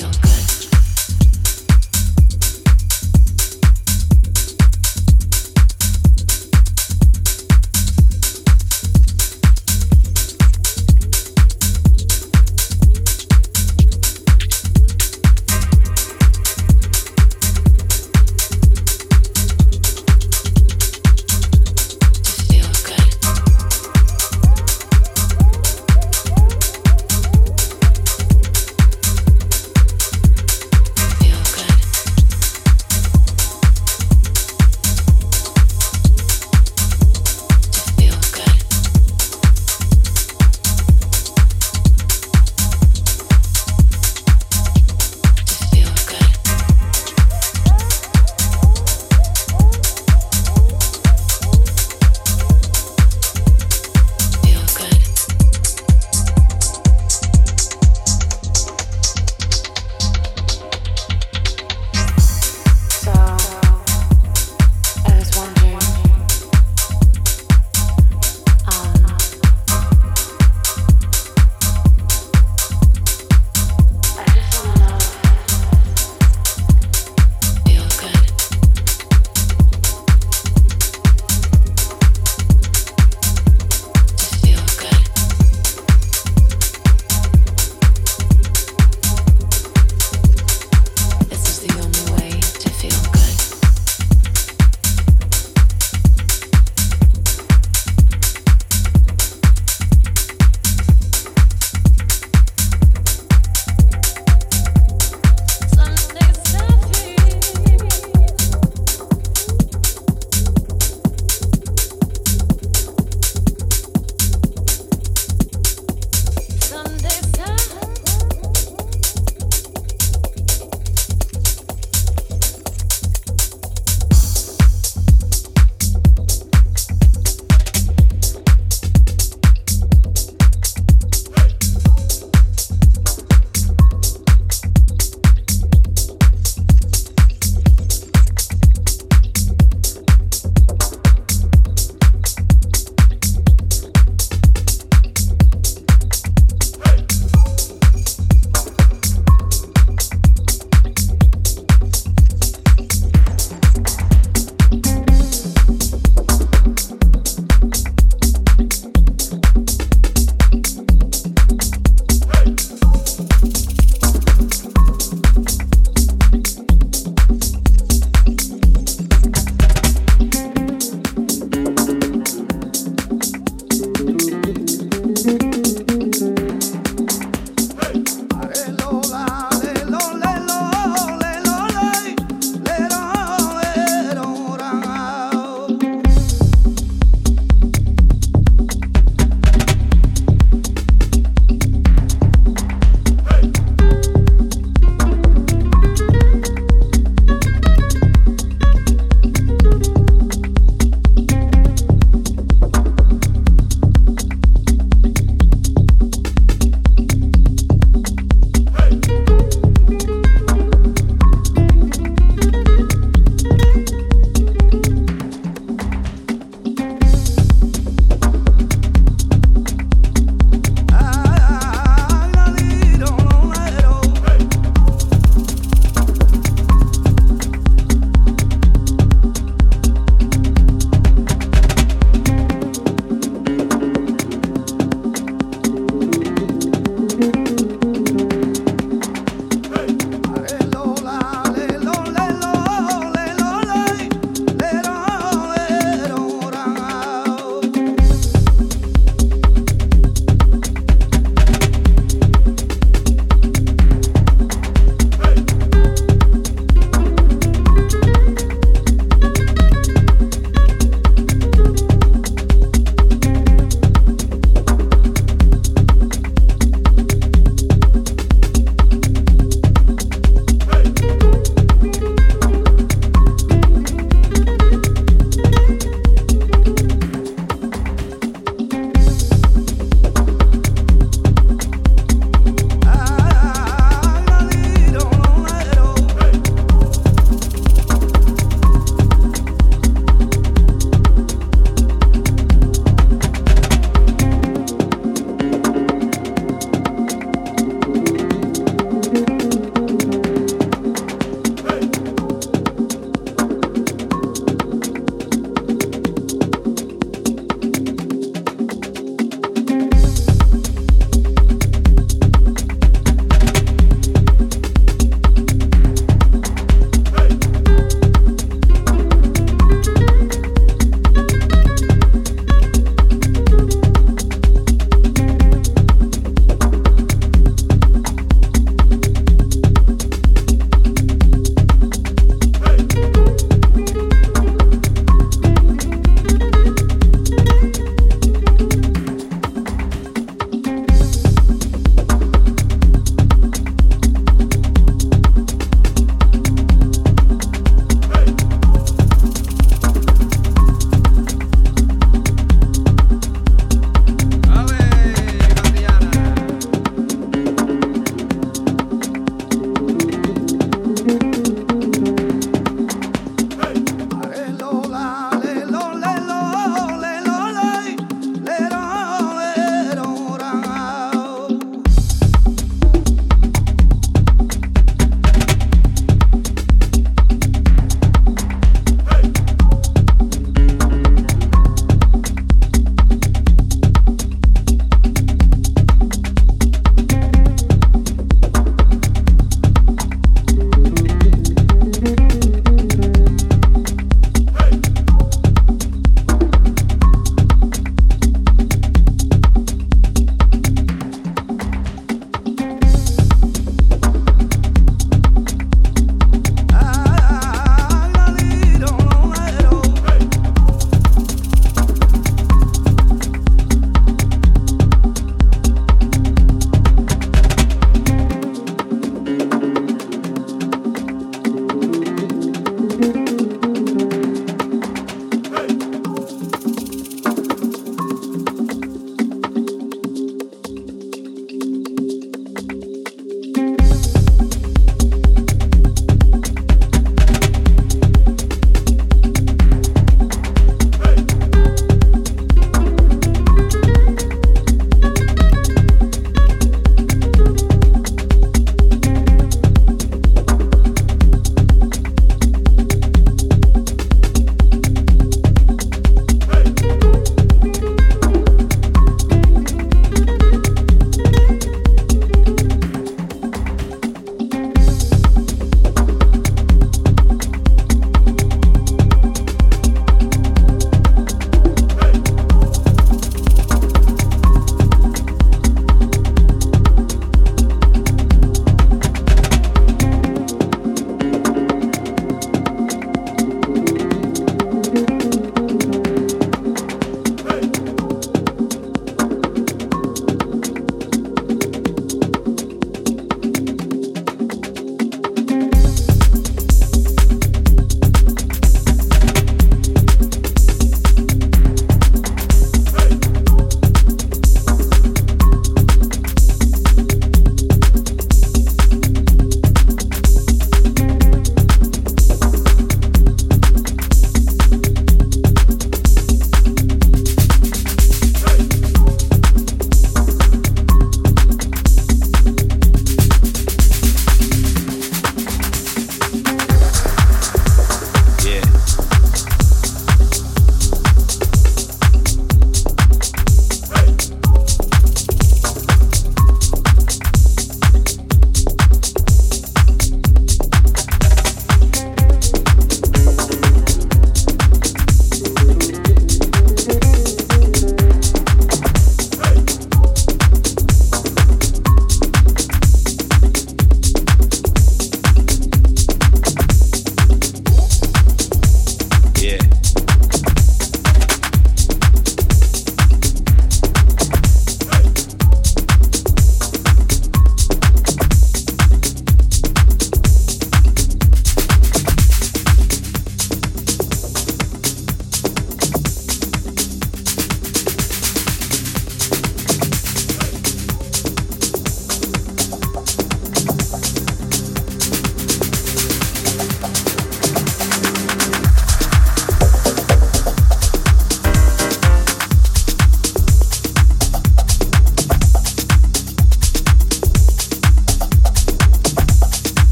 feel good.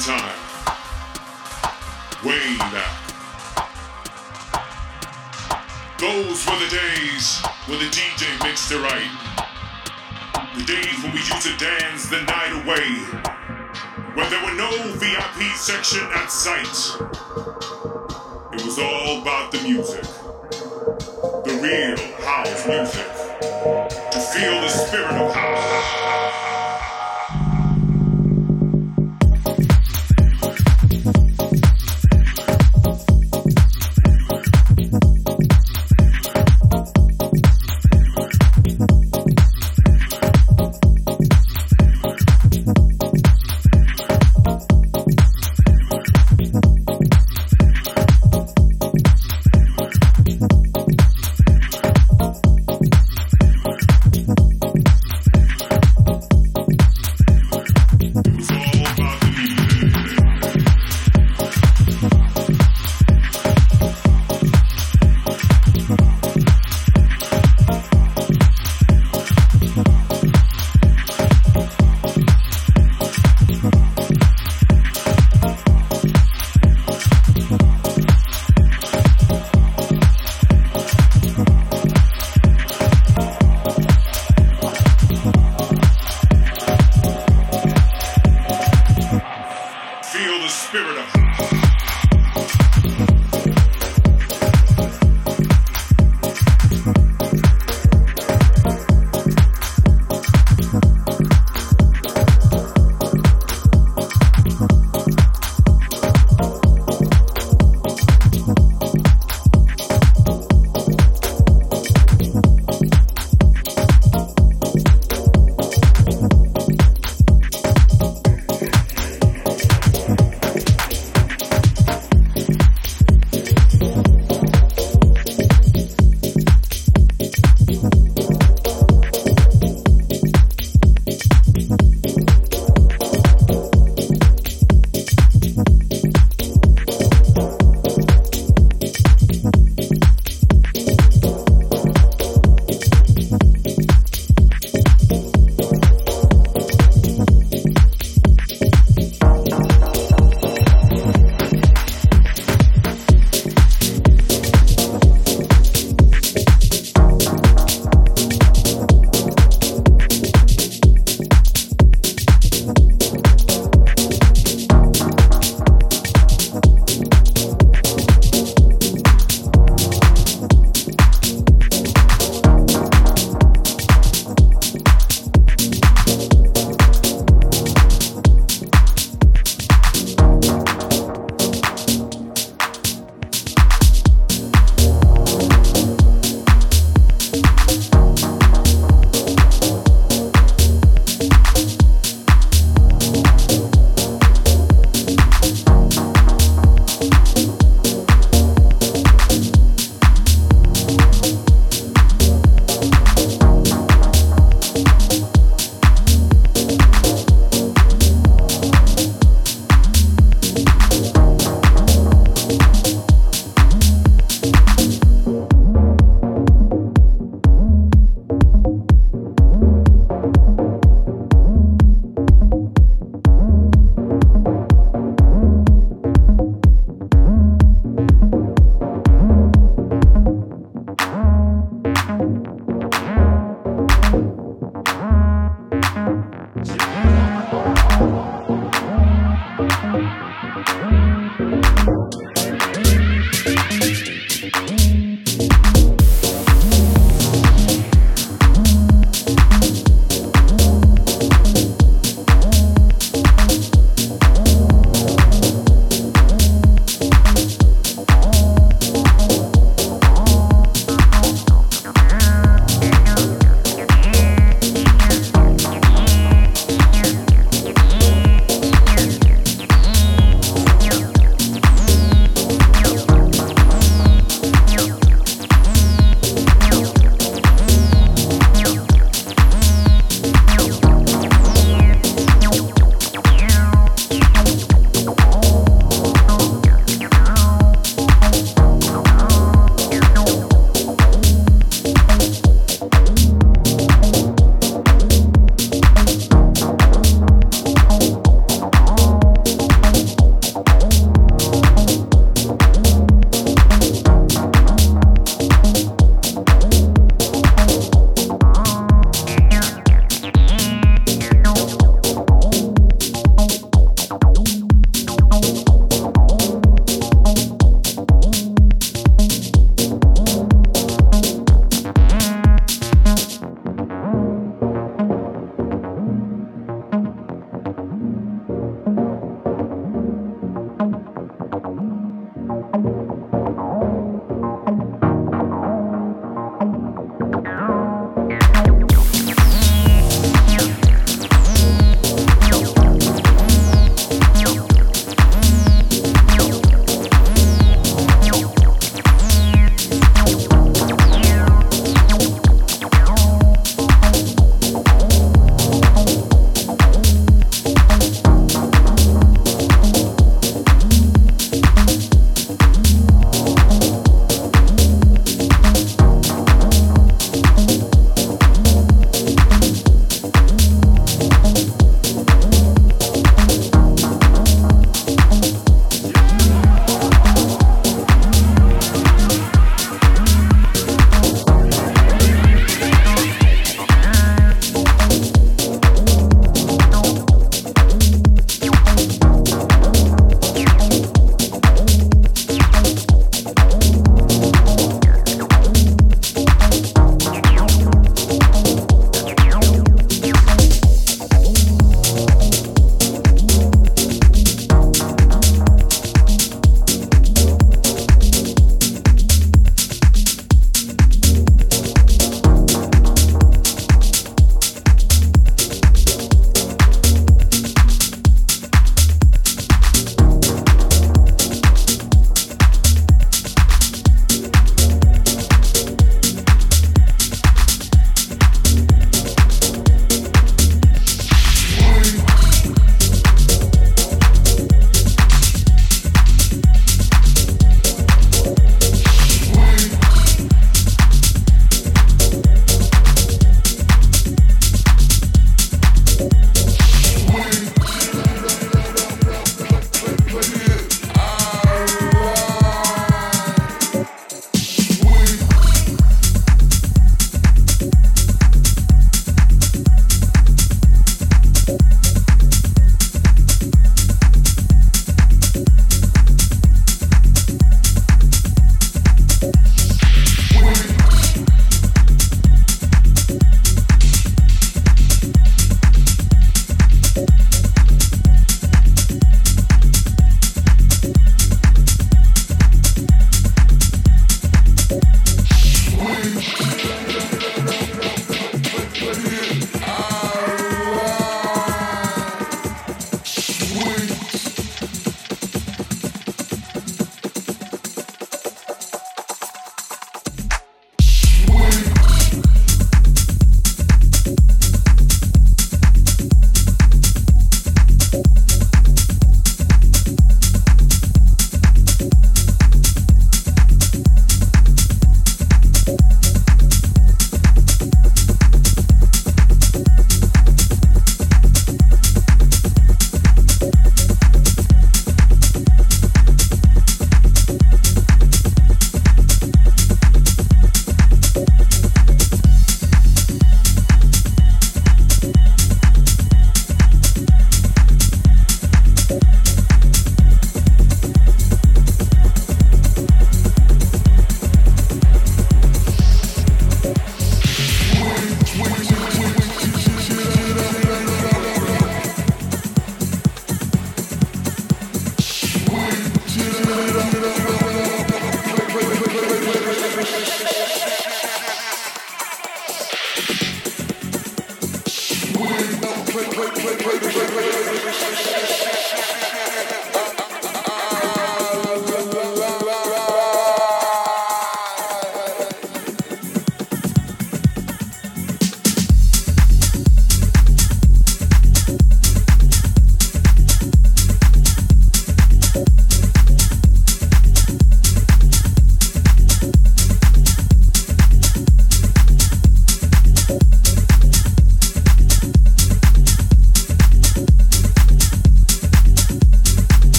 time. Way back. Those were the days when the DJ mixed it right. The days when we used to dance the night away. When there were no VIP section at sight.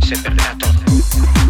Se perderá todo.